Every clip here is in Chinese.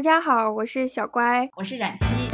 大家好，我是小乖，我是冉七。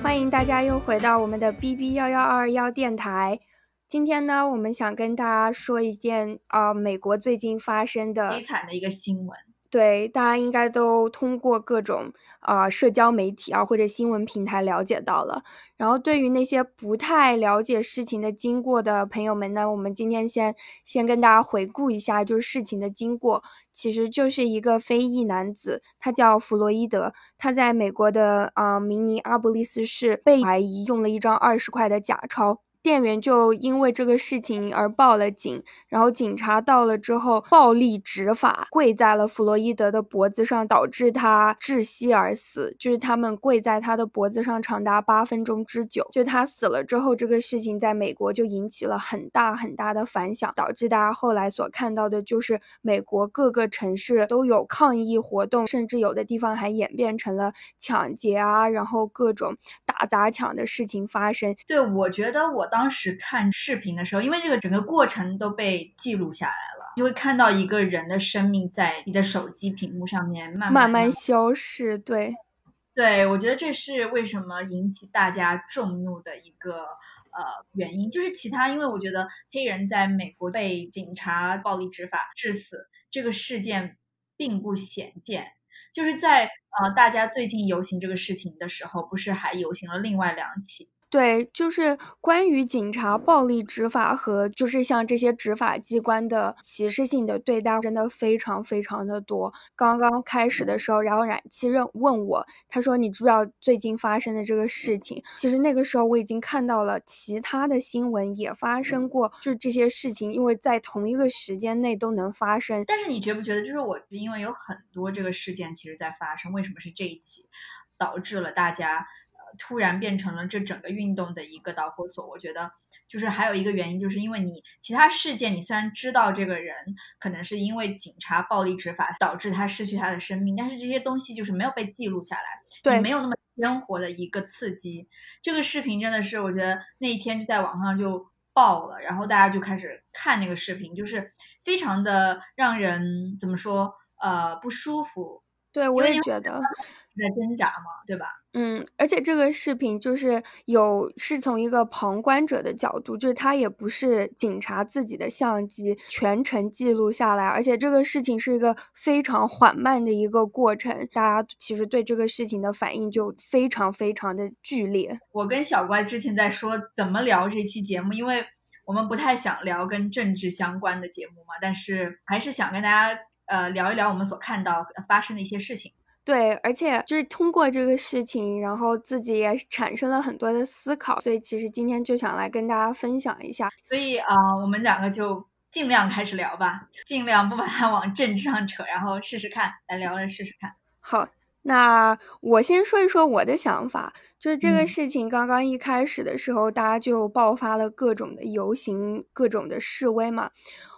欢迎大家又回到我们的 B B 幺幺二幺电台。今天呢，我们想跟大家说一件啊，美国最近发生的悲惨的一个新闻。对，大家应该都通过各种啊社交媒体啊或者新闻平台了解到了。然后，对于那些不太了解事情的经过的朋友们呢，我们今天先先跟大家回顾一下，就是事情的经过，其实就是一个非裔男子，他叫弗洛伊德，他在美国的啊明尼阿布利斯市被怀疑用了一张二十块的假钞。店员就因为这个事情而报了警，然后警察到了之后，暴力执法，跪在了弗洛伊德的脖子上，导致他窒息而死。就是他们跪在他的脖子上长达八分钟之久。就他死了之后，这个事情在美国就引起了很大很大的反响，导致大家后来所看到的就是美国各个城市都有抗议活动，甚至有的地方还演变成了抢劫啊，然后各种打砸抢的事情发生。对，我觉得我。当时看视频的时候，因为这个整个过程都被记录下来了，就会看到一个人的生命在你的手机屏幕上面慢慢慢消逝。对，对我觉得这是为什么引起大家众怒的一个呃原因。就是其他，因为我觉得黑人在美国被警察暴力执法致死这个事件并不鲜见。就是在啊大家最近游行这个事情的时候，不是还游行了另外两起。对，就是关于警察暴力执法和就是像这些执法机关的歧视性的对待，真的非常非常的多。刚刚开始的时候，然后冉七任问我，他说：“你知不知道最近发生的这个事情？”其实那个时候我已经看到了其他的新闻也发生过，就是这些事情，因为在同一个时间内都能发生。但是你觉不觉得，就是我因为有很多这个事件其实在发生，为什么是这一起导致了大家？突然变成了这整个运动的一个导火索，我觉得就是还有一个原因，就是因为你其他事件，你虽然知道这个人可能是因为警察暴力执法导致他失去他的生命，但是这些东西就是没有被记录下来，对，没有那么鲜活的一个刺激。这个视频真的是，我觉得那一天就在网上就爆了，然后大家就开始看那个视频，就是非常的让人怎么说，呃，不舒服。对，我也觉得在挣扎嘛，对吧？嗯，而且这个视频就是有是从一个旁观者的角度，就是他也不是警察自己的相机全程记录下来，而且这个事情是一个非常缓慢的一个过程，大家其实对这个事情的反应就非常非常的剧烈。我跟小乖之前在说怎么聊这期节目，因为我们不太想聊跟政治相关的节目嘛，但是还是想跟大家。呃，聊一聊我们所看到发生的一些事情。对，而且就是通过这个事情，然后自己也产生了很多的思考，所以其实今天就想来跟大家分享一下。所以啊，我们两个就尽量开始聊吧，尽量不把它往政治上扯，然后试试看，来聊来试试看。好，那我先说一说我的想法，就是这个事情刚刚一开始的时候，大家就爆发了各种的游行，各种的示威嘛，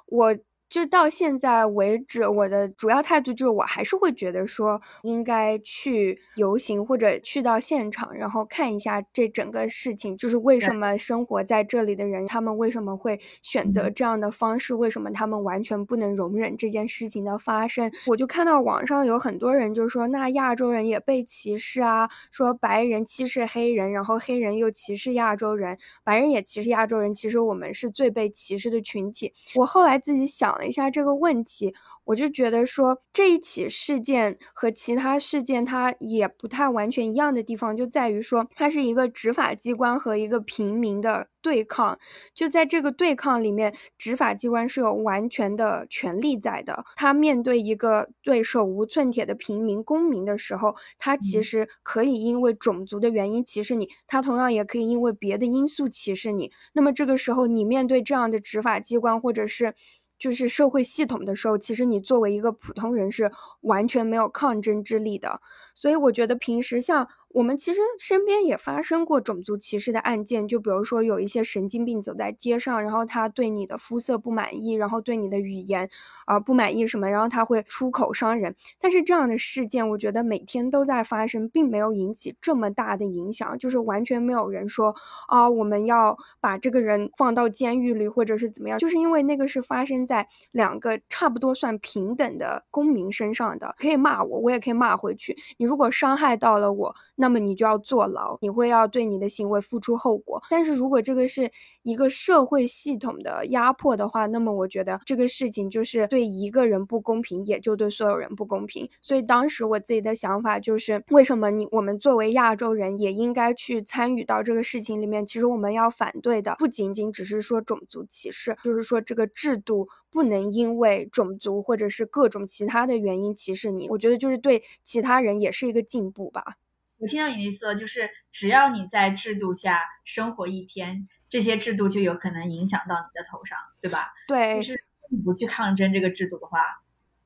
我。就到现在为止，我的主要态度就是，我还是会觉得说，应该去游行或者去到现场，然后看一下这整个事情，就是为什么生活在这里的人，他们为什么会选择这样的方式，为什么他们完全不能容忍这件事情的发生。我就看到网上有很多人就说，那亚洲人也被歧视啊，说白人歧视黑人，然后黑人又歧视亚洲人，白人也歧视亚洲人，其实我们是最被歧视的群体。我后来自己想。一下这个问题，我就觉得说这一起事件和其他事件它也不太完全一样的地方，就在于说它是一个执法机关和一个平民的对抗。就在这个对抗里面，执法机关是有完全的权利在的。他面对一个对手无寸铁的平民公民的时候，他其实可以因为种族的原因歧视你，他同样也可以因为别的因素歧视你。那么这个时候，你面对这样的执法机关或者是。就是社会系统的时候，其实你作为一个普通人是完全没有抗争之力的。所以我觉得平时像我们其实身边也发生过种族歧视的案件，就比如说有一些神经病走在街上，然后他对你的肤色不满意，然后对你的语言啊不满意什么，然后他会出口伤人。但是这样的事件，我觉得每天都在发生，并没有引起这么大的影响，就是完全没有人说啊我们要把这个人放到监狱里或者是怎么样，就是因为那个是发生在两个差不多算平等的公民身上的，可以骂我，我也可以骂回去。你如果伤害到了我。那么你就要坐牢，你会要对你的行为付出后果。但是如果这个是一个社会系统的压迫的话，那么我觉得这个事情就是对一个人不公平，也就对所有人不公平。所以当时我自己的想法就是，为什么你我们作为亚洲人也应该去参与到这个事情里面？其实我们要反对的不仅仅只是说种族歧视，就是说这个制度不能因为种族或者是各种其他的原因歧视你。我觉得就是对其他人也是一个进步吧。我听到你的意思了，就是只要你在制度下生活一天，这些制度就有可能影响到你的头上，对吧？对，就是你不去抗争这个制度的话，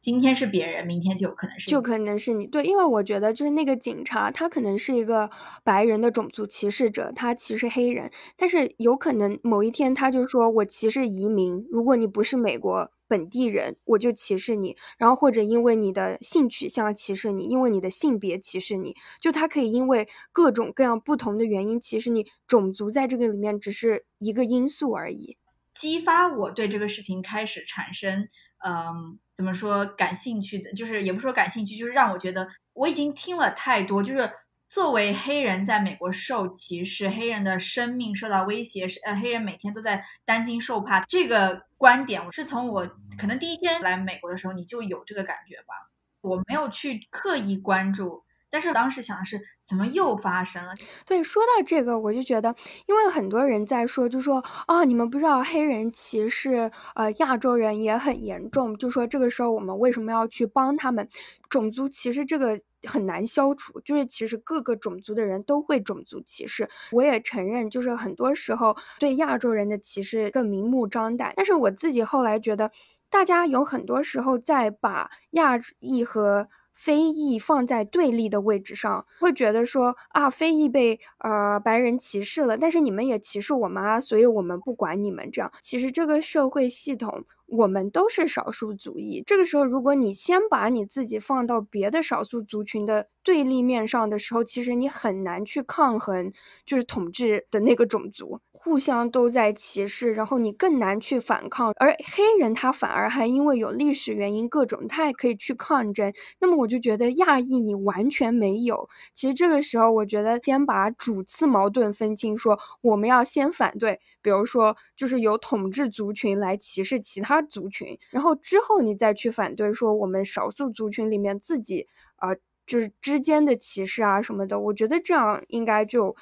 今天是别人，明天就有可能是就可能是你。对，因为我觉得就是那个警察，他可能是一个白人的种族歧视者，他歧视黑人，但是有可能某一天他就说我歧视移民，如果你不是美国。本地人，我就歧视你，然后或者因为你的性取向歧视你，因为你的性别歧视你，就他可以因为各种各样不同的原因歧视你，种族在这个里面只是一个因素而已。激发我对这个事情开始产生，嗯，怎么说感兴趣的，就是也不说感兴趣，就是让我觉得我已经听了太多，就是。作为黑人在美国受歧视，黑人的生命受到威胁，呃，黑人每天都在担惊受怕。这个观点，我是从我可能第一天来美国的时候，你就有这个感觉吧。我没有去刻意关注，但是当时想的是，怎么又发生了？对，说到这个，我就觉得，因为很多人在说，就说啊，你们不知道黑人歧视，呃，亚洲人也很严重，就说这个时候我们为什么要去帮他们？种族歧视这个。很难消除，就是其实各个种族的人都会种族歧视。我也承认，就是很多时候对亚洲人的歧视更明目张胆。但是我自己后来觉得，大家有很多时候在把亚裔和非裔放在对立的位置上，会觉得说啊，非裔被呃白人歧视了，但是你们也歧视我们啊，所以我们不管你们这样。其实这个社会系统。我们都是少数族裔，这个时候，如果你先把你自己放到别的少数族群的对立面上的时候，其实你很难去抗衡，就是统治的那个种族。互相都在歧视，然后你更难去反抗，而黑人他反而还因为有历史原因各种，他也可以去抗争。那么我就觉得亚裔你完全没有。其实这个时候，我觉得先把主次矛盾分清，说我们要先反对，比如说就是由统治族群来歧视其他族群，然后之后你再去反对说我们少数族群里面自己啊就是之间的歧视啊什么的。我觉得这样应该就。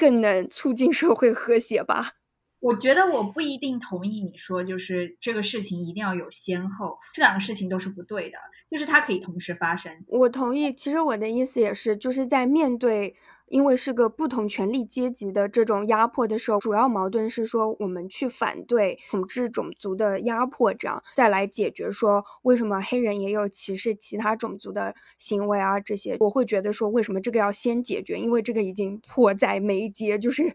更能促进社会和谐吧？我觉得我不一定同意你说，就是这个事情一定要有先后，这两个事情都是不对的，就是它可以同时发生。我同意，其实我的意思也是，就是在面对。因为是个不同权力阶级的这种压迫的时候，主要矛盾是说我们去反对统治种族的压迫，这样再来解决说为什么黑人也有歧视其他种族的行为啊这些，我会觉得说为什么这个要先解决，因为这个已经迫在眉睫，就是。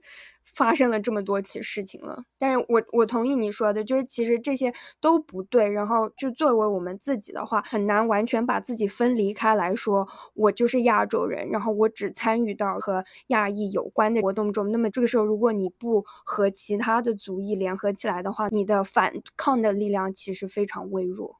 发生了这么多起事情了，但是我我同意你说的，就是其实这些都不对。然后就作为我们自己的话，很难完全把自己分离开来说，我就是亚洲人，然后我只参与到和亚裔有关的活动中。那么这个时候，如果你不和其他的族裔联合起来的话，你的反抗的力量其实非常微弱。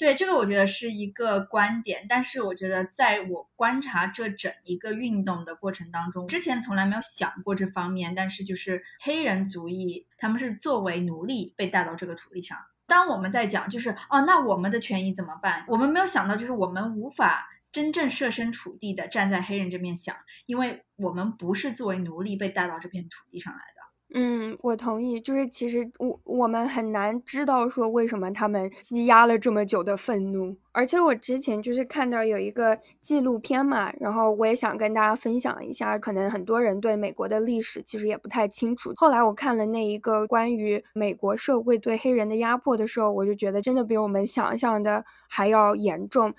对这个，我觉得是一个观点，但是我觉得在我观察这整一个运动的过程当中，之前从来没有想过这方面。但是就是黑人族裔，他们是作为奴隶被带到这个土地上。当我们在讲，就是哦，那我们的权益怎么办？我们没有想到，就是我们无法真正设身处地的站在黑人这边想，因为我们不是作为奴隶被带到这片土地上来的。嗯，我同意。就是其实我我们很难知道说为什么他们积压了这么久的愤怒。而且我之前就是看到有一个纪录片嘛，然后我也想跟大家分享一下。可能很多人对美国的历史其实也不太清楚。后来我看了那一个关于美国社会对黑人的压迫的时候，我就觉得真的比我们想象的还要严重。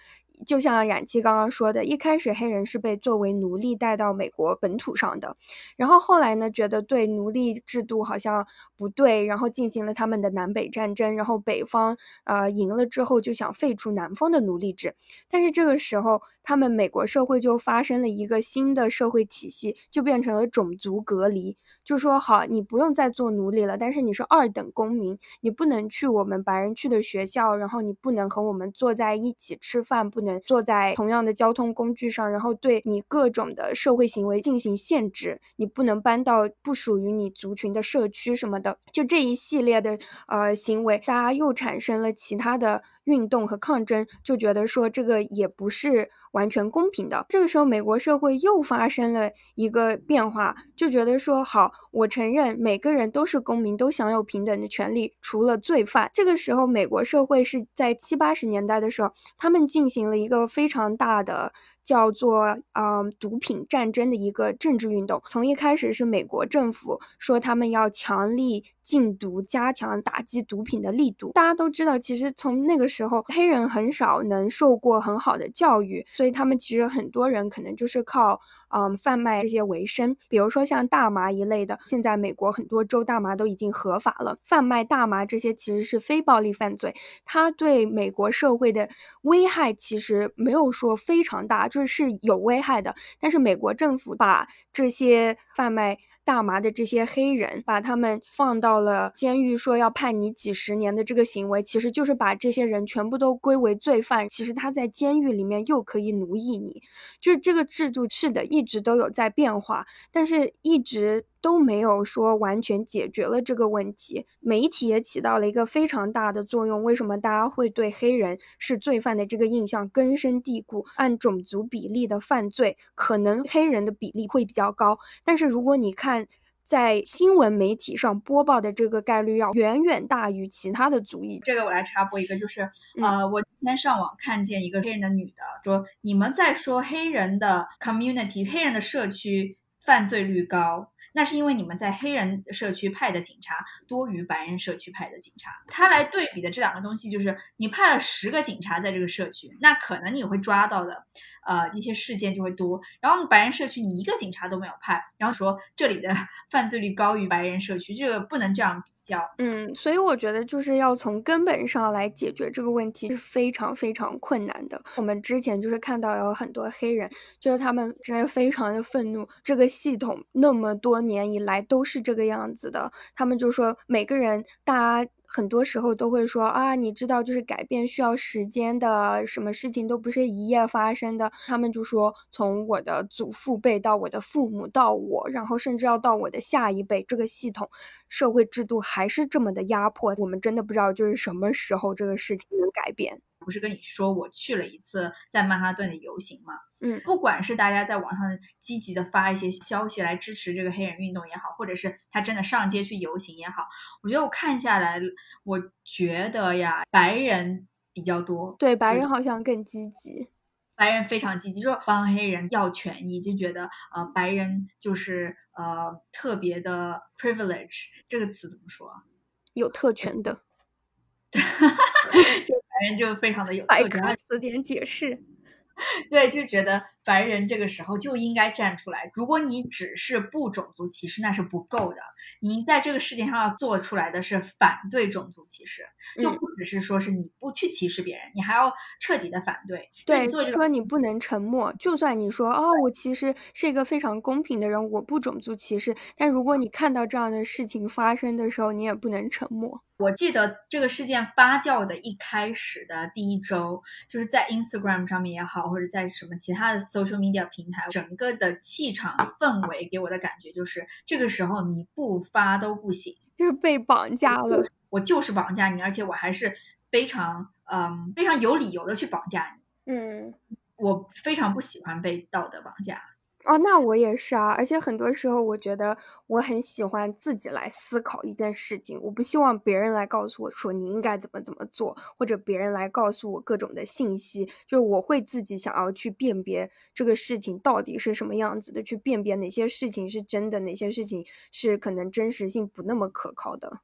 就像冉七刚刚说的，一开始黑人是被作为奴隶带到美国本土上的，然后后来呢，觉得对奴隶制度好像不对，然后进行了他们的南北战争，然后北方呃赢了之后就想废除南方的奴隶制，但是这个时候他们美国社会就发生了一个新的社会体系，就变成了种族隔离，就说好你不用再做奴隶了，但是你是二等公民，你不能去我们白人去的学校，然后你不能和我们坐在一起吃饭，不能坐在同样的交通工具上，然后对你各种的社会行为进行限制，你不能搬到不属于你族群的社区什么的，就这一系列的呃行为，大家又产生了其他的。运动和抗争，就觉得说这个也不是完全公平的。这个时候，美国社会又发生了一个变化，就觉得说好，我承认每个人都是公民，都享有平等的权利，除了罪犯。这个时候，美国社会是在七八十年代的时候，他们进行了一个非常大的。叫做嗯毒品战争的一个政治运动，从一开始是美国政府说他们要强力禁毒，加强打击毒品的力度。大家都知道，其实从那个时候，黑人很少能受过很好的教育，所以他们其实很多人可能就是靠嗯贩卖这些为生。比如说像大麻一类的，现在美国很多州大麻都已经合法了，贩卖大麻这些其实是非暴力犯罪，它对美国社会的危害其实没有说非常大。就是是有危害的，但是美国政府把这些贩卖大麻的这些黑人，把他们放到了监狱，说要判你几十年的这个行为，其实就是把这些人全部都归为罪犯。其实他在监狱里面又可以奴役你，就是这个制度是的，一直都有在变化，但是一直。都没有说完全解决了这个问题，媒体也起到了一个非常大的作用。为什么大家会对黑人是罪犯的这个印象根深蒂固？按种族比例的犯罪，可能黑人的比例会比较高，但是如果你看在新闻媒体上播报的这个概率，要远远大于其他的族裔。这个我来插播一个，就是呃，我今天上网看见一个黑人的女的说，你们在说黑人的 community，黑人的社区犯罪率高。那是因为你们在黑人社区派的警察多于白人社区派的警察，他来对比的这两个东西就是，你派了十个警察在这个社区，那可能你会抓到的。呃，一些事件就会多。然后白人社区你一个警察都没有派，然后说这里的 犯罪率高于白人社区，这个不能这样比嗯，所以我觉得就是要从根本上来解决这个问题是非常非常困难的。我们之前就是看到有很多黑人，就是他们真的非常的愤怒，这个系统那么多年以来都是这个样子的。他们就说每个人大家。很多时候都会说啊，你知道，就是改变需要时间的，什么事情都不是一夜发生的。他们就说，从我的祖父辈到我的父母到我，然后甚至要到我的下一辈，这个系统、社会制度还是这么的压迫。我们真的不知道，就是什么时候这个事情能改变。不是跟你说我去了一次在曼哈顿的游行吗？嗯，不管是大家在网上积极的发一些消息来支持这个黑人运动也好，或者是他真的上街去游行也好，我觉得我看下来，我觉得呀，白人比较多，对，白人。好像更积极，白人非常积极，说帮黑人要权益，就觉得呃，白人就是呃特别的 privilege，这个词怎么说？有特权的，就白人就非常的有特权，词典解释。对，就觉得白人这个时候就应该站出来。如果你只是不种族歧视，那是不够的。你在这个世界上要做出来的是反对种族歧视，就不只是说是你不去歧视别人，你还要彻底的反对。对，说你不能沉默。就算你说哦，我其实是一个非常公平的人，我不种族歧视。但如果你看到这样的事情发生的时候，你也不能沉默。我记得这个事件发酵的一开始的第一周，就是在 Instagram 上面也好，或者在什么其他的 social media 平台，整个的气场氛围给我的感觉就是，这个时候你不发都不行，就是被绑架了。我就是绑架你，而且我还是非常嗯非常有理由的去绑架你。嗯，我非常不喜欢被道德绑架。哦，那我也是啊，而且很多时候我觉得我很喜欢自己来思考一件事情，我不希望别人来告诉我说你应该怎么怎么做，或者别人来告诉我各种的信息，就是我会自己想要去辨别这个事情到底是什么样子的，去辨别哪些事情是真的，哪些事情是可能真实性不那么可靠的。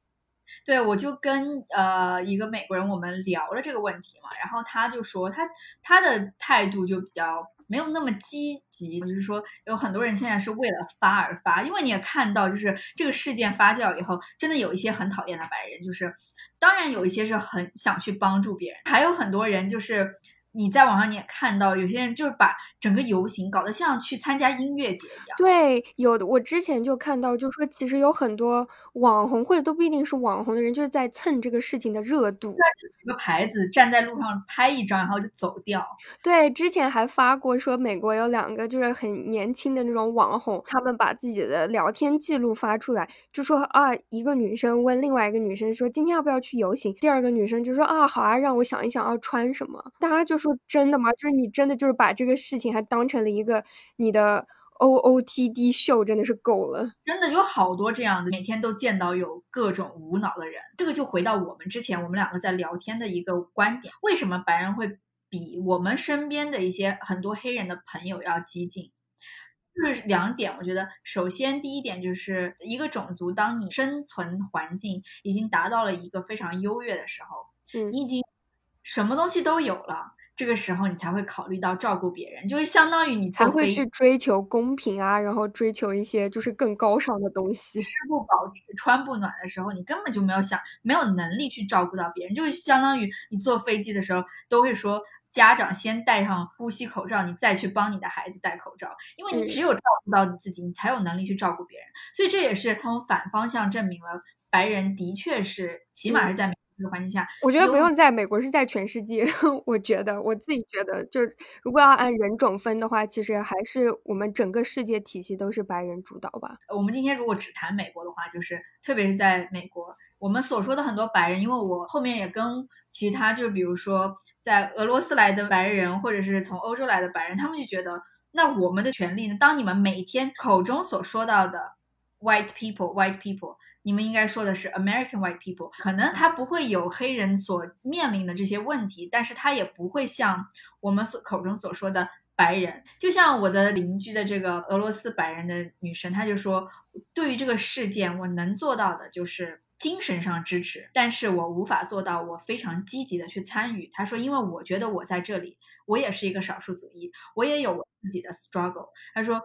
对，我就跟呃一个美国人我们聊了这个问题嘛，然后他就说他他的态度就比较没有那么积极，就是说有很多人现在是为了发而发，因为你也看到，就是这个事件发酵以后，真的有一些很讨厌的白人，就是当然有一些是很想去帮助别人，还有很多人就是。你在网上你也看到，有些人就是把整个游行搞得像去参加音乐节一样。对，有的我之前就看到，就说其实有很多网红或者都不一定是网红的人，就是在蹭这个事情的热度。一个牌子站在路上拍一张，然后就走掉。对，之前还发过说美国有两个就是很年轻的那种网红，他们把自己的聊天记录发出来，就说啊，一个女生问另外一个女生说今天要不要去游行，第二个女生就说啊好啊，让我想一想要穿什么，大家就说。真的吗？就是你真的就是把这个事情还当成了一个你的 O O T D 秀，真的是够了。真的有好多这样的，每天都见到有各种无脑的人。这个就回到我们之前我们两个在聊天的一个观点：为什么白人会比我们身边的一些很多黑人的朋友要激进？就是两点，我觉得首先第一点就是一个种族，当你生存环境已经达到了一个非常优越的时候，嗯，你已经什么东西都有了。这个时候你才会考虑到照顾别人，就是相当于你才会去追求公平啊，然后追求一些就是更高尚的东西。吃不饱穿不暖的时候，你根本就没有想没有能力去照顾到别人，就是相当于你坐飞机的时候都会说家长先戴上呼吸口罩，你再去帮你的孩子戴口罩，因为你只有照顾到你自己，你才有能力去照顾别人。所以这也是从反方向证明了白人的确是起码是在。这个环境下，我觉得不用在美国，是在全世界。我觉得我自己觉得，就如果要按人种分的话，其实还是我们整个世界体系都是白人主导吧。我们今天如果只谈美国的话，就是特别是在美国，我们所说的很多白人，因为我后面也跟其他，就是比如说在俄罗斯来的白人，或者是从欧洲来的白人，他们就觉得，那我们的权利呢？当你们每天口中所说到的 white people，white people。你们应该说的是 American white people，可能他不会有黑人所面临的这些问题，但是他也不会像我们所口中所说的白人。就像我的邻居的这个俄罗斯白人的女生，她就说，对于这个事件，我能做到的就是精神上支持，但是我无法做到我非常积极的去参与。她说，因为我觉得我在这里，我也是一个少数族裔，我也有我自己的 struggle。她说。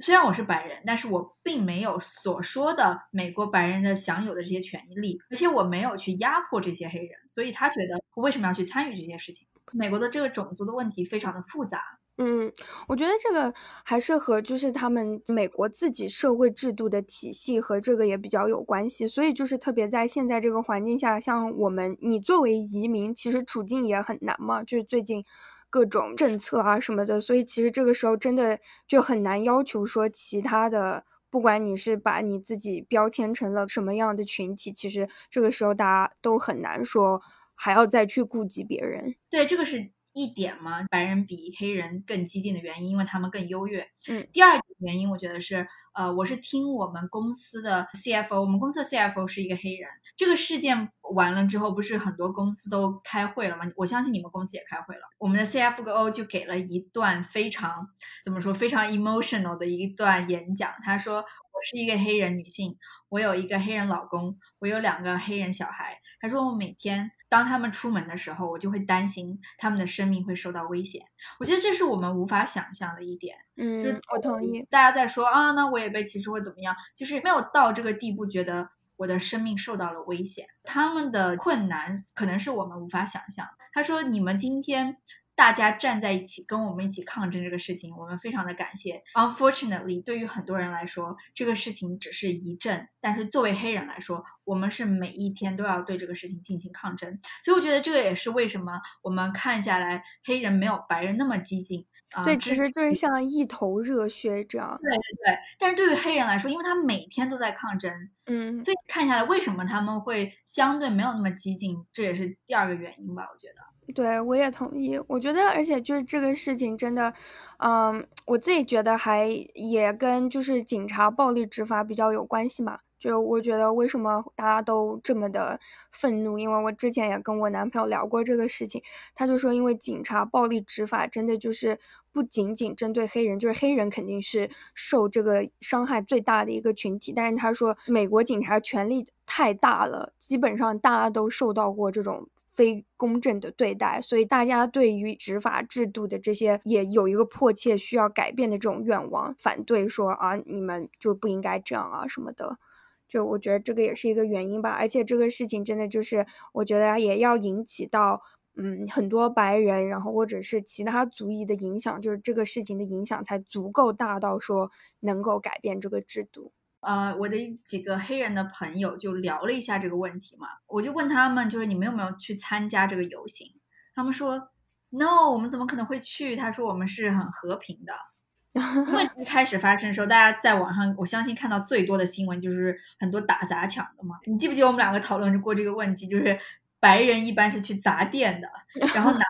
虽然我是白人，但是我并没有所说的美国白人的享有的这些权利，而且我没有去压迫这些黑人，所以他觉得我为什么要去参与这件事情？美国的这个种族的问题非常的复杂。嗯，我觉得这个还是和就是他们美国自己社会制度的体系和这个也比较有关系，所以就是特别在现在这个环境下，像我们你作为移民，其实处境也很难嘛，就是最近。各种政策啊什么的，所以其实这个时候真的就很难要求说其他的，不管你是把你自己标签成了什么样的群体，其实这个时候大家都很难说还要再去顾及别人。对，这个是。一点嘛？白人比黑人更激进的原因，因为他们更优越。嗯，第二个原因，我觉得是，呃，我是听我们公司的 CFO，我们公司的 CFO 是一个黑人。这个事件完了之后，不是很多公司都开会了吗？我相信你们公司也开会了。我们的 CFO 就给了一段非常怎么说，非常 emotional 的一段演讲。他说：“我是一个黑人女性，我有一个黑人老公，我有两个黑人小孩。”他说：“我每天。”当他们出门的时候，我就会担心他们的生命会受到危险。我觉得这是我们无法想象的一点。嗯，就我同意。大家在说啊，那我也被歧视或怎么样，就是没有到这个地步，觉得我的生命受到了危险。他们的困难可能是我们无法想象。他说：“你们今天。”大家站在一起，跟我们一起抗争这个事情，我们非常的感谢。Unfortunately，对于很多人来说，这个事情只是一阵，但是作为黑人来说，我们是每一天都要对这个事情进行抗争。所以我觉得这个也是为什么我们看下来，黑人没有白人那么激进啊。对，只是就是像一头热血这样。对对对。但是对于黑人来说，因为他每天都在抗争，嗯，所以看下来，为什么他们会相对没有那么激进，这也是第二个原因吧，我觉得。对，我也同意。我觉得，而且就是这个事情真的，嗯，我自己觉得还也跟就是警察暴力执法比较有关系嘛。就我觉得为什么大家都这么的愤怒？因为我之前也跟我男朋友聊过这个事情，他就说，因为警察暴力执法真的就是不仅仅针对黑人，就是黑人肯定是受这个伤害最大的一个群体。但是他说，美国警察权力太大了，基本上大家都受到过这种。非公正的对待，所以大家对于执法制度的这些也有一个迫切需要改变的这种愿望，反对说啊，你们就不应该这样啊什么的。就我觉得这个也是一个原因吧。而且这个事情真的就是，我觉得也要引起到嗯很多白人，然后或者是其他族裔的影响，就是这个事情的影响才足够大到说能够改变这个制度。呃，我的几个黑人的朋友就聊了一下这个问题嘛，我就问他们，就是你们有没有去参加这个游行？他们说，no，我们怎么可能会去？他说我们是很和平的。因为一开始发生的时候，大家在网上，我相信看到最多的新闻就是很多打砸抢的嘛。你记不记得我们两个讨论过这个问题？就是白人一般是去砸店的，然后拿。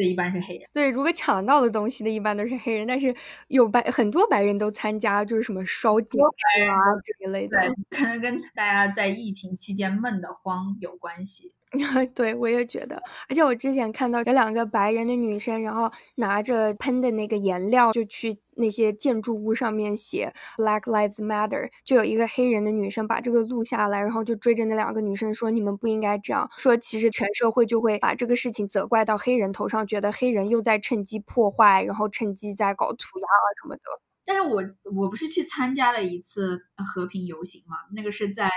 的一般是黑人，对，如果抢到的东西的一般都是黑人，但是有白很多白人都参加，就是什么烧警车啊这一类的，可能跟大家在疫情期间闷得慌有关系。对，我也觉得，而且我之前看到有两个白人的女生，然后拿着喷的那个颜料，就去那些建筑物上面写 Black Lives Matter，就有一个黑人的女生把这个录下来，然后就追着那两个女生说：“你们不应该这样说。”其实全社会就会把这个事情责怪到黑人头上，觉得黑人又在趁机破坏，然后趁机在搞涂鸦啊什么的。但是我我不是去参加了一次和平游行嘛？那个是在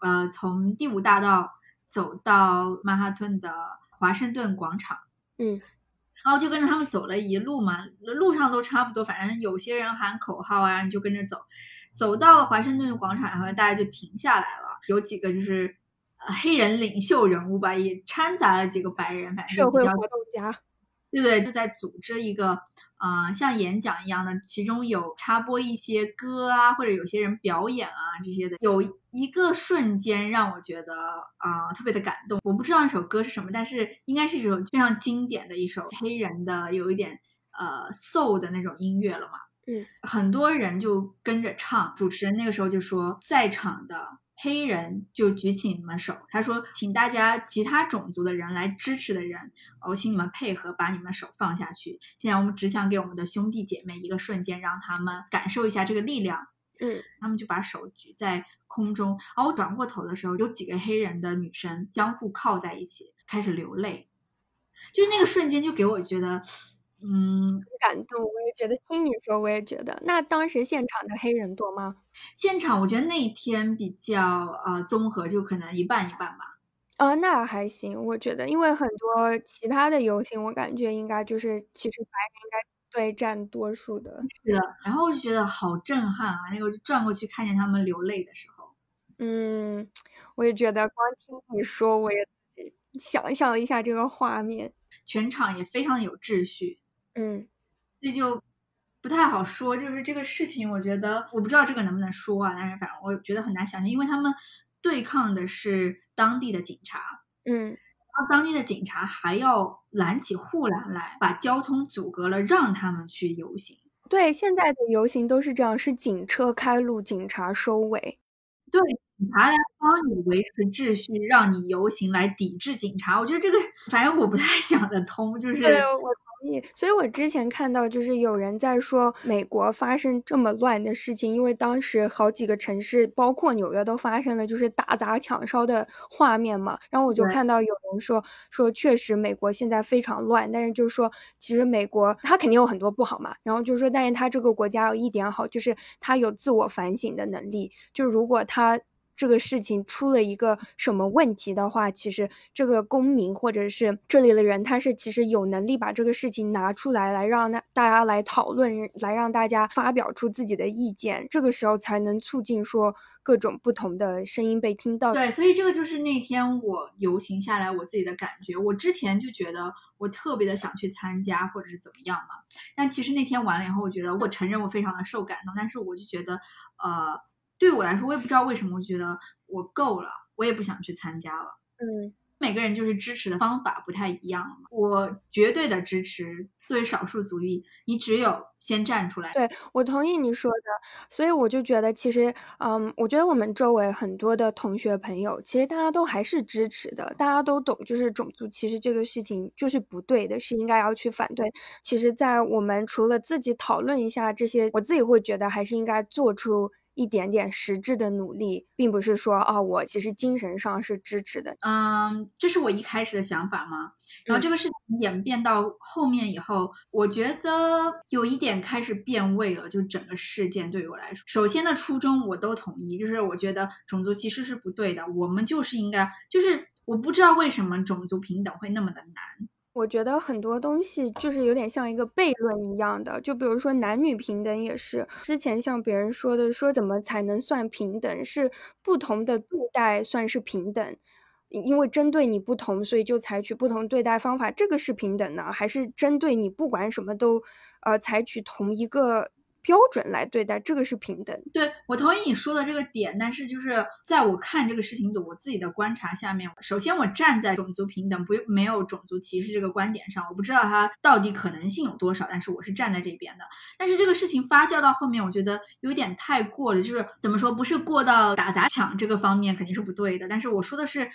呃从第五大道。走到曼哈顿的华盛顿广场，嗯，然后就跟着他们走了一路嘛，路上都差不多，反正有些人喊口号啊，你就跟着走，走到了华盛顿广场，然后大家就停下来了，有几个就是黑人领袖人物吧，也掺杂了几个白人，反正社会活动家。对对，就在组织一个，啊，像演讲一样的，其中有插播一些歌啊，或者有些人表演啊这些的。有一个瞬间让我觉得啊特别的感动，我不知道那首歌是什么，但是应该是一首非常经典的一首黑人的有一点呃 soul 的那种音乐了嘛。嗯，很多人就跟着唱，主持人那个时候就说，在场的。黑人就举起你们手，他说：“请大家其他种族的人来支持的人，我请你们配合，把你们手放下去。现在我们只想给我们的兄弟姐妹一个瞬间，让他们感受一下这个力量。”嗯，他们就把手举在空中，然后我转过头的时候，有几个黑人的女生相互靠在一起，开始流泪，就是那个瞬间就给我觉得。嗯，感动，我也觉得。听你说，我也觉得。那当时现场的黑人多吗？现场我觉得那一天比较呃综合，就可能一半一半吧。呃，那还行，我觉得，因为很多其他的游行，我感觉应该就是其实白人应该对占多数的。是的，然后我就觉得好震撼啊！那个转过去看见他们流泪的时候，嗯，我也觉得，光听你说，我也自己想象了一下这个画面，全场也非常的有秩序。嗯，这就不太好说。就是这个事情，我觉得我不知道这个能不能说啊。但是反正我觉得很难想象，因为他们对抗的是当地的警察，嗯，然后当地的警察还要拦起护栏来，把交通阻隔了，让他们去游行。对，现在的游行都是这样，是警车开路，警察收尾。对，警察来帮你维持秩序，让你游行来抵制警察。我觉得这个，反正我不太 想得通，就是。对我。所以，我之前看到就是有人在说美国发生这么乱的事情，因为当时好几个城市，包括纽约都发生了就是打砸抢烧的画面嘛。然后我就看到有人说说，确实美国现在非常乱，但是就是说，其实美国它肯定有很多不好嘛。然后就是说，但是它这个国家有一点好，就是它有自我反省的能力。就如果它。这个事情出了一个什么问题的话，其实这个公民或者是这里的人，他是其实有能力把这个事情拿出来，来让那大家来讨论，来让大家发表出自己的意见，这个时候才能促进说各种不同的声音被听到。对，所以这个就是那天我游行下来我自己的感觉。我之前就觉得我特别的想去参加或者是怎么样嘛，但其实那天完了以后，我觉得我承认我非常的受感动，但是我就觉得呃。对我来说，我也不知道为什么，我觉得我够了，我也不想去参加了。嗯，每个人就是支持的方法不太一样嘛。我绝对的支持，作为少数族裔，你只有先站出来。对我同意你说的，所以我就觉得，其实，嗯，我觉得我们周围很多的同学朋友，其实大家都还是支持的，大家都懂，就是种族歧视这个事情就是不对的，是应该要去反对。其实，在我们除了自己讨论一下这些，我自己会觉得还是应该做出。一点点实质的努力，并不是说啊，我其实精神上是支持的。嗯，这是我一开始的想法吗？然后这个事情演变到后面以后，我觉得有一点开始变味了。就整个事件对于我来说，首先的初衷我都同意，就是我觉得种族歧视是不对的，我们就是应该，就是我不知道为什么种族平等会那么的难。我觉得很多东西就是有点像一个悖论一样的，就比如说男女平等也是，之前像别人说的，说怎么才能算平等？是不同的对待算是平等，因为针对你不同，所以就采取不同对待方法，这个是平等呢？还是针对你不管什么都，呃，采取同一个？标准来对待，这个是平等。对我同意你说的这个点，但是就是在我看这个事情的我自己的观察下面，首先我站在种族平等不没有种族歧视这个观点上，我不知道它到底可能性有多少，但是我是站在这边的。但是这个事情发酵到后面，我觉得有点太过了，就是怎么说，不是过到打砸抢这个方面肯定是不对的，但是我说的是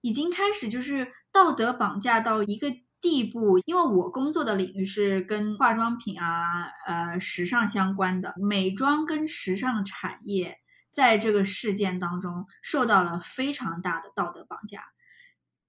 已经开始就是道德绑架到一个。地步，因为我工作的领域是跟化妆品啊、呃时尚相关的，美妆跟时尚产业在这个事件当中受到了非常大的道德绑架，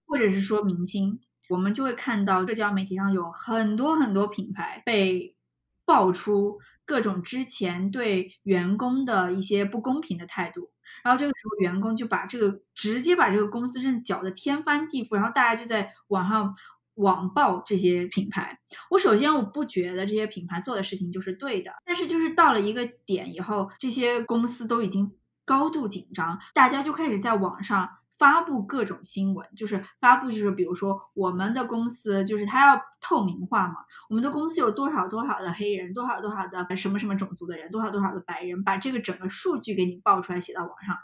或者是说明星，我们就会看到社交媒体上有很多很多品牌被爆出各种之前对员工的一些不公平的态度，然后这个时候员工就把这个直接把这个公司真的搅得天翻地覆，然后大家就在网上。网暴这些品牌，我首先我不觉得这些品牌做的事情就是对的，但是就是到了一个点以后，这些公司都已经高度紧张，大家就开始在网上发布各种新闻，就是发布就是比如说我们的公司就是它要透明化嘛，我们的公司有多少多少的黑人，多少多少的什么什么种族的人，多少多少的白人，把这个整个数据给你报出来写到网上。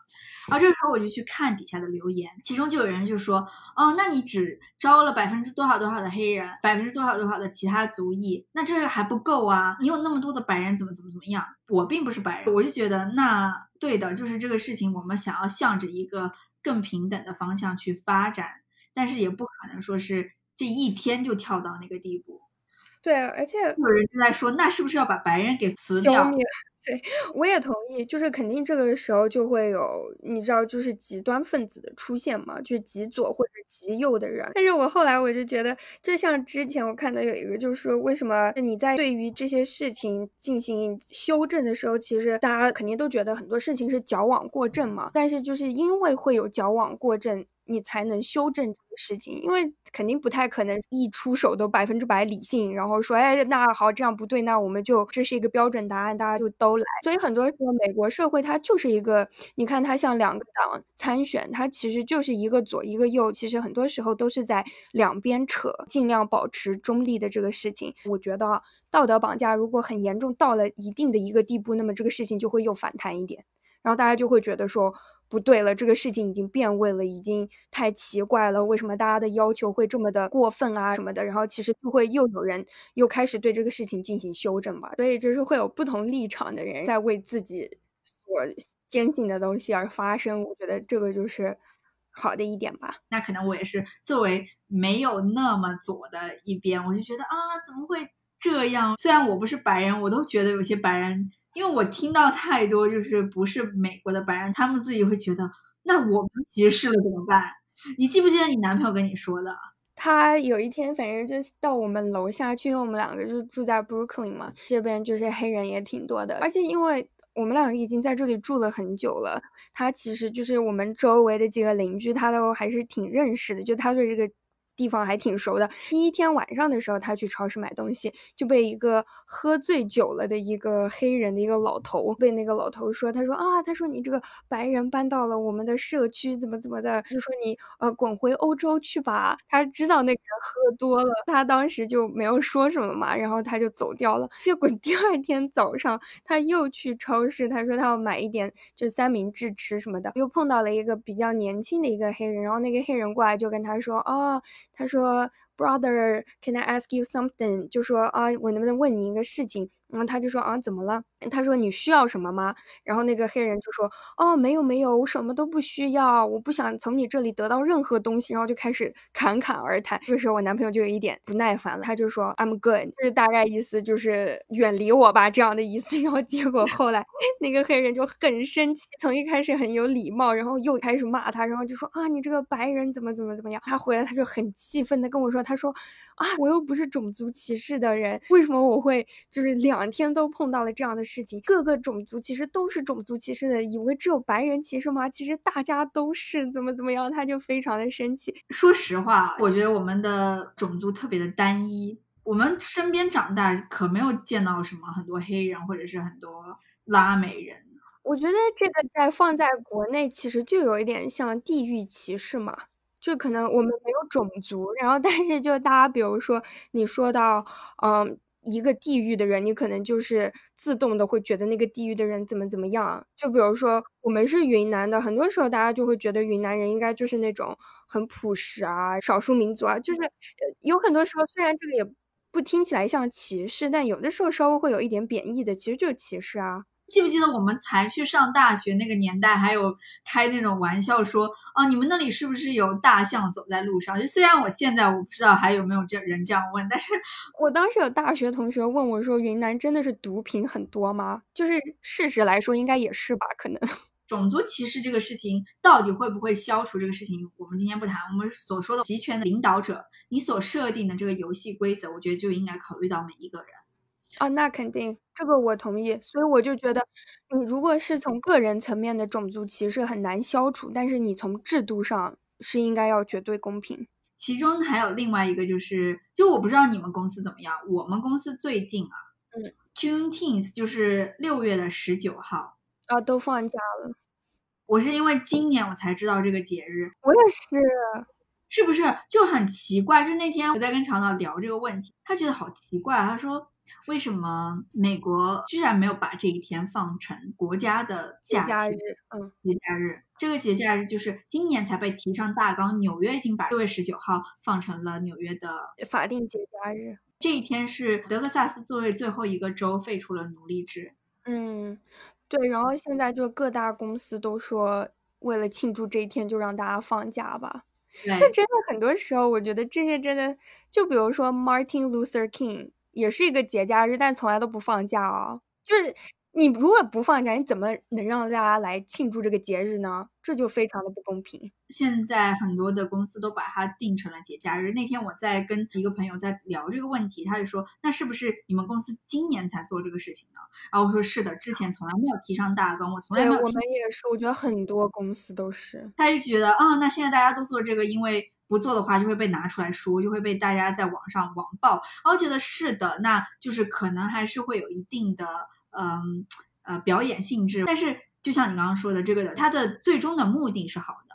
然后这时候我就去看底下的留言，其中就有人就说：“哦，那你只招了百分之多少多少的黑人，百分之多少多少的其他族裔，那这还不够啊！你有那么多的白人，怎么怎么怎么样？我并不是白人，我就觉得那对的，就是这个事情，我们想要向着一个更平等的方向去发展，但是也不可能说是这一天就跳到那个地步。对，而且有人就在说，那是不是要把白人给辞掉？对，我也同意，就是肯定这个时候就会有，你知道，就是极端分子的出现嘛，就是极左或者极右的人。但是我后来我就觉得，就像之前我看到有一个，就是说为什么你在对于这些事情进行修正的时候，其实大家肯定都觉得很多事情是矫枉过正嘛。但是就是因为会有矫枉过正。你才能修正这个事情，因为肯定不太可能一出手都百分之百理性，然后说，哎，那好，这样不对，那我们就这是一个标准答案，大家就都来。所以很多时候，美国社会它就是一个，你看它像两个党参选，它其实就是一个左一个右，其实很多时候都是在两边扯，尽量保持中立的这个事情。我觉得道德绑架如果很严重到了一定的一个地步，那么这个事情就会又反弹一点，然后大家就会觉得说。不对了，这个事情已经变味了，已经太奇怪了。为什么大家的要求会这么的过分啊什么的？然后其实就会又有人又开始对这个事情进行修正吧。所以就是会有不同立场的人在为自己所坚信的东西而发声。我觉得这个就是好的一点吧。那可能我也是作为没有那么左的一边，我就觉得啊，怎么会这样？虽然我不是白人，我都觉得有些白人。因为我听到太多，就是不是美国的白人，他们自己会觉得，那我们歧视了怎么办？你记不记得你男朋友跟你说的？他有一天反正就到我们楼下去，因为我们两个就住在 Brooklyn 嘛，这边就是黑人也挺多的，而且因为我们两个已经在这里住了很久了，他其实就是我们周围的几个邻居，他都还是挺认识的，就他对这个。地方还挺熟的。第一天晚上的时候，他去超市买东西，就被一个喝醉酒了的一个黑人的一个老头，被那个老头说，他说啊，他说你这个白人搬到了我们的社区，怎么怎么的，就说你呃滚回欧洲去吧。他知道那个人喝多了，他当时就没有说什么嘛，然后他就走掉了。结果第二天早上，他又去超市，他说他要买一点就三明治吃什么的，又碰到了一个比较年轻的一个黑人，然后那个黑人过来就跟他说，哦。他说：“Brother, can I ask you something？” 就说啊，我能不能问你一个事情？然后他就说啊，怎么了？他说你需要什么吗？然后那个黑人就说哦，没有没有，我什么都不需要，我不想从你这里得到任何东西。然后就开始 侃侃而谈。这时候我男朋友就有一点不耐烦了，他就说 I'm good，就是大概意思就是远离我吧这样的意思。然后结果后来那个黑人就很生气，从一开始很有礼貌，然后又开始骂他，然后就说啊，你这个白人怎么怎么怎么样？他回来他就很气愤的跟我说，他说啊，我又不是种族歧视的人，为什么我会就是。两天都碰到了这样的事情，各个种族其实都是种族歧视的，以为只有白人歧视吗？其实大家都是怎么怎么样，他就非常的生气。说实话，我觉得我们的种族特别的单一，我们身边长大可没有见到什么很多黑人或者是很多拉美人。我觉得这个在放在国内其实就有一点像地域歧视嘛，就可能我们没有种族，然后但是就大家比如说你说到嗯。一个地域的人，你可能就是自动的会觉得那个地域的人怎么怎么样。就比如说，我们是云南的，很多时候大家就会觉得云南人应该就是那种很朴实啊，少数民族啊。就是有很多时候，虽然这个也不听起来像歧视，但有的时候稍微会有一点贬义的，其实就是歧视啊。记不记得我们才去上大学那个年代，还有开那种玩笑说，哦，你们那里是不是有大象走在路上？就虽然我现在我不知道还有没有这人这样问，但是我当时有大学同学问我说，云南真的是毒品很多吗？就是事实来说，应该也是吧，可能。种族歧视这个事情到底会不会消除？这个事情我们今天不谈。我们所说的集权的领导者，你所设定的这个游戏规则，我觉得就应该考虑到每一个人。啊，那肯定，这个我同意。所以我就觉得，你如果是从个人层面的种族歧视很难消除，但是你从制度上是应该要绝对公平。其中还有另外一个就是，就我不知道你们公司怎么样，我们公司最近啊，嗯，Juneteenth 就是六月的十九号啊，都放假了。我是因为今年我才知道这个节日，我也是。是不是就很奇怪？就那天我在跟厂长岛聊这个问题，他觉得好奇怪。他说：“为什么美国居然没有把这一天放成国家的假期？嗯，节假日。这个节假日就是今年才被提上大纲。纽约已经把六月十九号放成了纽约的法定节假日。这一天是德克萨斯作为最后一个州废除了奴隶制。嗯，对。然后现在就各大公司都说，为了庆祝这一天，就让大家放假吧。”这真的很多时候，我觉得这些真的，就比如说 Martin Luther King 也是一个节假日，但从来都不放假哦，就是。你如果不放假，你怎么能让大家来庆祝这个节日呢？这就非常的不公平。现在很多的公司都把它定成了节假日。那天我在跟一个朋友在聊这个问题，他就说：“那是不是你们公司今年才做这个事情呢？”然后我说：“是的，之前从来没有提上大纲，我从来没有。”我们也是，我觉得很多公司都是。他就觉得啊，那现在大家都做这个，因为不做的话就会被拿出来说，就会被大家在网上网暴。然后觉得是的，那就是可能还是会有一定的。嗯，呃，表演性质，但是就像你刚刚说的，这个的它的最终的目的是好的。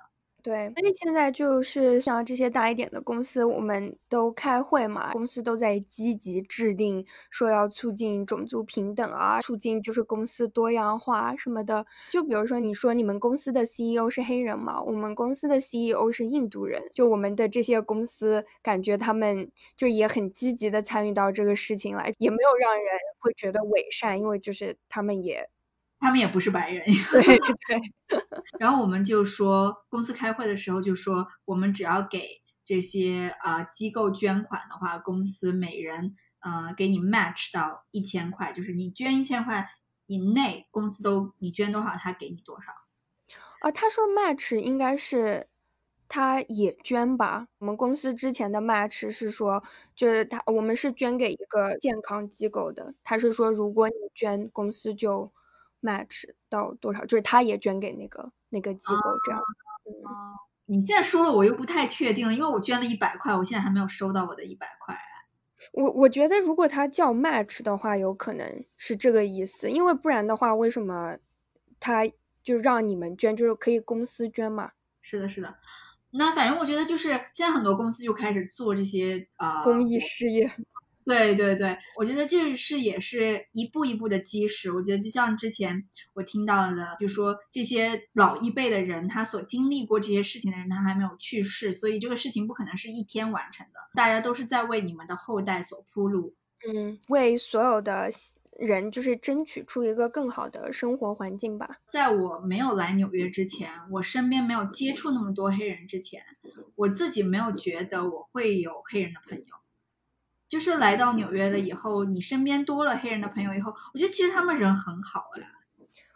对，所以现在就是像这些大一点的公司，我们都开会嘛，公司都在积极制定，说要促进种族平等啊，促进就是公司多样化什么的。就比如说，你说你们公司的 CEO 是黑人嘛？我们公司的 CEO 是印度人。就我们的这些公司，感觉他们就也很积极的参与到这个事情来，也没有让人会觉得伪善，因为就是他们也。他们也不是白人，对 对。然后我们就说，公司开会的时候就说，我们只要给这些啊机构捐款的话，公司每人呃给你 match 到一千块，就是你捐一千块以内，公司都你捐多少，他给你多少。啊，他说 match 应该是他也捐吧？我们公司之前的 match 是说，就是他我们是捐给一个健康机构的，他是说如果你捐，公司就。Match 到多少？就是他也捐给那个那个机构这样。你现在说了，我又不太确定，因为我捐了一百块，我现在还没有收到我的一百块。我我觉得，如果他叫 match 的话，有可能是这个意思，因为不然的话，为什么他就让你们捐，就是可以公司捐嘛？是的，是的。那反正我觉得，就是现在很多公司就开始做这些啊公益事业。对对对，我觉得这是也是一步一步的基石。我觉得就像之前我听到的，就说这些老一辈的人，他所经历过这些事情的人，他还没有去世，所以这个事情不可能是一天完成的。大家都是在为你们的后代所铺路，嗯，为所有的人就是争取出一个更好的生活环境吧。在我没有来纽约之前，我身边没有接触那么多黑人之前，我自己没有觉得我会有黑人的朋友。就是来到纽约了以后，你身边多了黑人的朋友以后，我觉得其实他们人很好呀。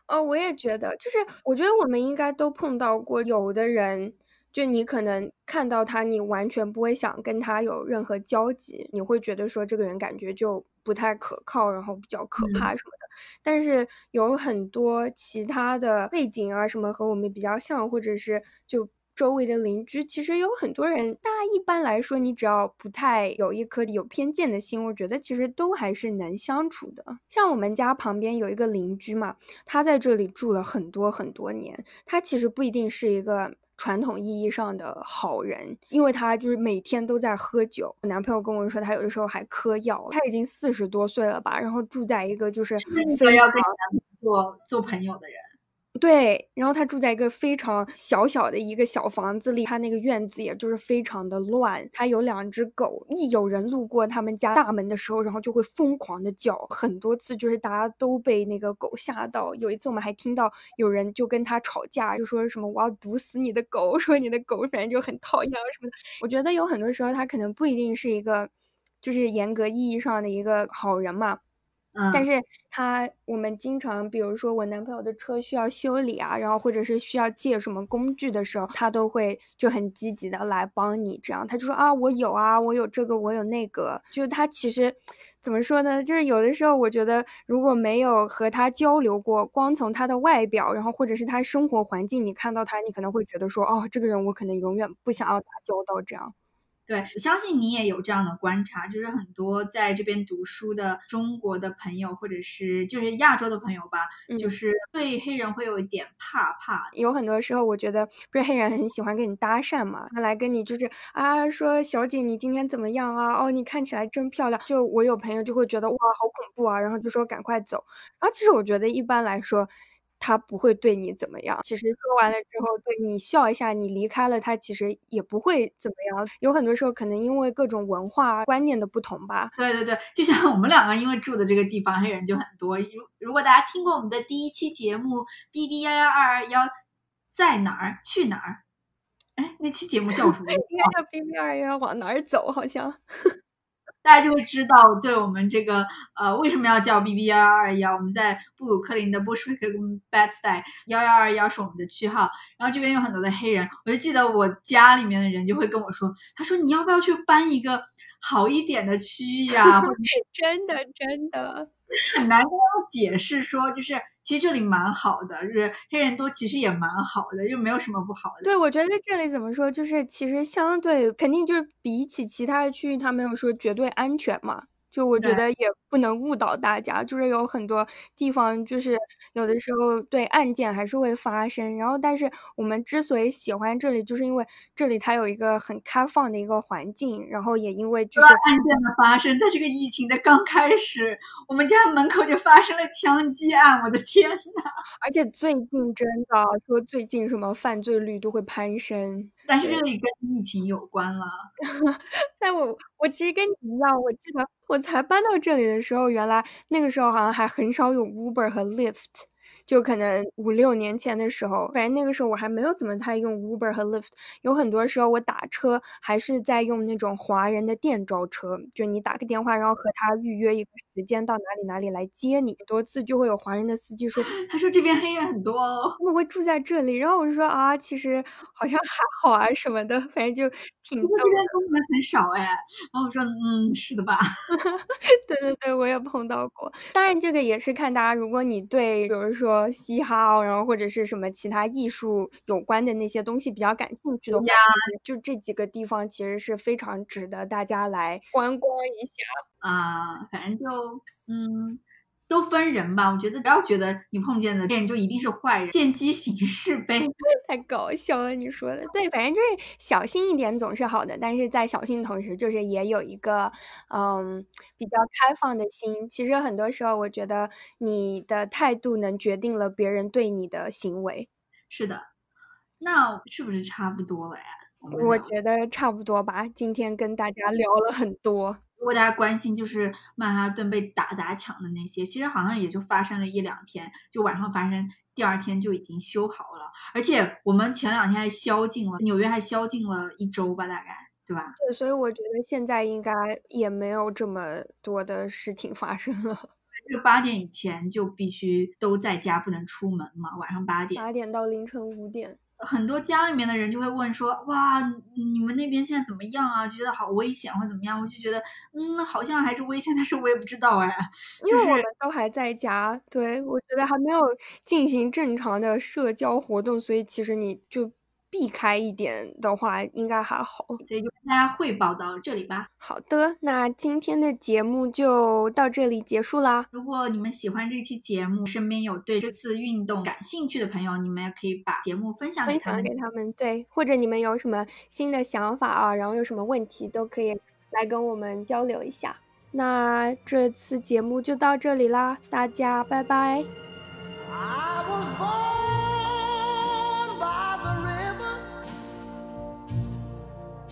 哦，我也觉得，就是我觉得我们应该都碰到过，有的人就你可能看到他，你完全不会想跟他有任何交集，你会觉得说这个人感觉就不太可靠，然后比较可怕什么的。但是有很多其他的背景啊，什么和我们比较像，或者是就。周围的邻居其实有很多人，大家一般来说，你只要不太有一颗有偏见的心，我觉得其实都还是能相处的。像我们家旁边有一个邻居嘛，他在这里住了很多很多年，他其实不一定是一个传统意义上的好人，因为他就是每天都在喝酒。我男朋友跟我说，他有的时候还嗑药。他已经四十多岁了吧，然后住在一个就是非要跟男朋友做做朋友的人。对，然后他住在一个非常小小的一个小房子里，他那个院子也就是非常的乱。他有两只狗，一有人路过他们家大门的时候，然后就会疯狂的叫，很多次就是大家都被那个狗吓到。有一次我们还听到有人就跟他吵架，就说什么我要毒死你的狗，说你的狗反正就很讨厌什么的。我觉得有很多时候他可能不一定是一个，就是严格意义上的一个好人嘛。但是他，我们经常，比如说我男朋友的车需要修理啊，然后或者是需要借什么工具的时候，他都会就很积极的来帮你。这样，他就说啊，我有啊，我有这个，我有那个。就是他其实怎么说呢？就是有的时候，我觉得如果没有和他交流过，光从他的外表，然后或者是他生活环境，你看到他，你可能会觉得说，哦，这个人我可能永远不想要打交道。这样。对，我相信你也有这样的观察，就是很多在这边读书的中国的朋友，或者是就是亚洲的朋友吧，就是对黑人会有一点怕怕。有很多时候，我觉得不是黑人很喜欢跟你搭讪嘛，他来跟你就是啊说小姐你今天怎么样啊？哦，你看起来真漂亮。就我有朋友就会觉得哇好恐怖啊，然后就说赶快走。然后其实我觉得一般来说。他不会对你怎么样。其实说完了之后，对你笑一下，你离开了，他其实也不会怎么样。有很多时候，可能因为各种文化观念的不同吧。对对对，就像我们两个因为住的这个地方，黑人就很多。如如果大家听过我们的第一期节目 B B 幺幺二幺在哪儿去哪儿？哎，那期节目叫什么？应该叫 B B 二幺往哪儿走？好像。大家就会知道，对我们这个呃为什么要叫 B B 幺幺二幺？我们在布鲁克林的 Bushwick 跟 Bed-Stuy 幺幺二幺是我们的区号。然后这边有很多的黑人，我就记得我家里面的人就会跟我说，他说你要不要去搬一个好一点的区域呀？真的真的。很难跟他解释说，就是其实这里蛮好的，就是黑人多，其实也蛮好的，就没有什么不好的。对，我觉得这里怎么说，就是其实相对肯定就是比起其他的区域，它没有说绝对安全嘛。就我觉得也不能误导大家，就是有很多地方，就是有的时候对案件还是会发生。然后，但是我们之所以喜欢这里，就是因为这里它有一个很开放的一个环境。然后也因为就是案件的发生，在这个疫情的刚 开始，我们家门口就发生了枪击案，我的天呐！而且最近真的说最近什么犯罪率都会攀升。但是这里跟疫情有关了。但我我其实跟你一样，我记得我才搬到这里的时候，原来那个时候好像还很少有 Uber 和 Lyft。就可能五六年前的时候，反正那个时候我还没有怎么太用 Uber 和 Lyft，有很多时候我打车还是在用那种华人的电召车，就你打个电话，然后和他预约一个时时间到哪里哪里来接你。多次就会有华人的司机说，他说这边黑人很多哦，他们会住在这里。然后我就说啊，其实好像还好啊什么的，反正就 挺。不过这边中国人很少哎。然后我说嗯，是的吧？对对对，我也碰到过。当然这个也是看大家，如果你对比如说嘻哈，然后或者是什么其他艺术有关的那些东西比较感兴趣的话，就这几个地方其实是非常值得大家来观光一下。啊，反正就嗯，都分人吧。我觉得不要觉得你碰见的恋人就一定是坏人，见机行事呗。太搞笑了，你说的对。反正就是小心一点总是好的，但是在小心同时，就是也有一个嗯比较开放的心。其实很多时候，我觉得你的态度能决定了别人对你的行为。是的，那是不是差不多了呀？我觉得差不多吧。今天跟大家聊了很多。如果大家关心就是曼哈顿被打砸抢的那些，其实好像也就发生了一两天，就晚上发生，第二天就已经修好了。而且我们前两天还宵禁了，纽约还宵禁了一周吧，大概对吧？对，所以我觉得现在应该也没有这么多的事情发生了。就八点以前就必须都在家，不能出门嘛。晚上八点，八点到凌晨五点。很多家里面的人就会问说：“哇，你们那边现在怎么样啊？觉得好危险或怎么样？”我就觉得，嗯，好像还是危险，但是我也不知道哎。因为我们都还在家，对我觉得还没有进行正常的社交活动，所以其实你就。避开一点的话，应该还好。所以就跟大家汇报到这里吧。好的，那今天的节目就到这里结束啦。如果你们喜欢这期节目，身边有对这次运动感兴趣的朋友，你们也可以把节目分享给他们。给他们对，或者你们有什么新的想法啊，然后有什么问题都可以来跟我们交流一下。那这次节目就到这里啦，大家拜拜。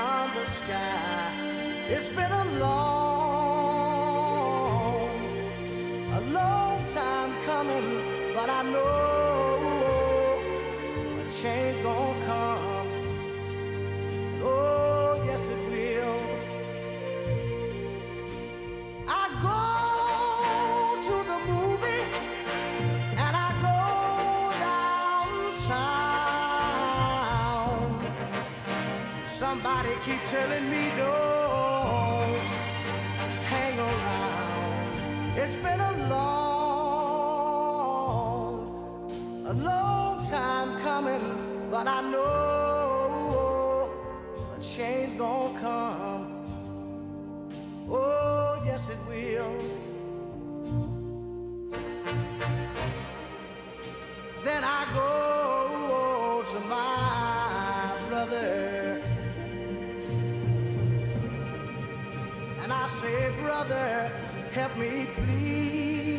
beyond the sky. It's been a long, a long time coming, but I know a change gonna keep telling me don't help me please.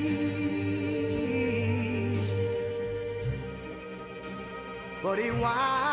But he winds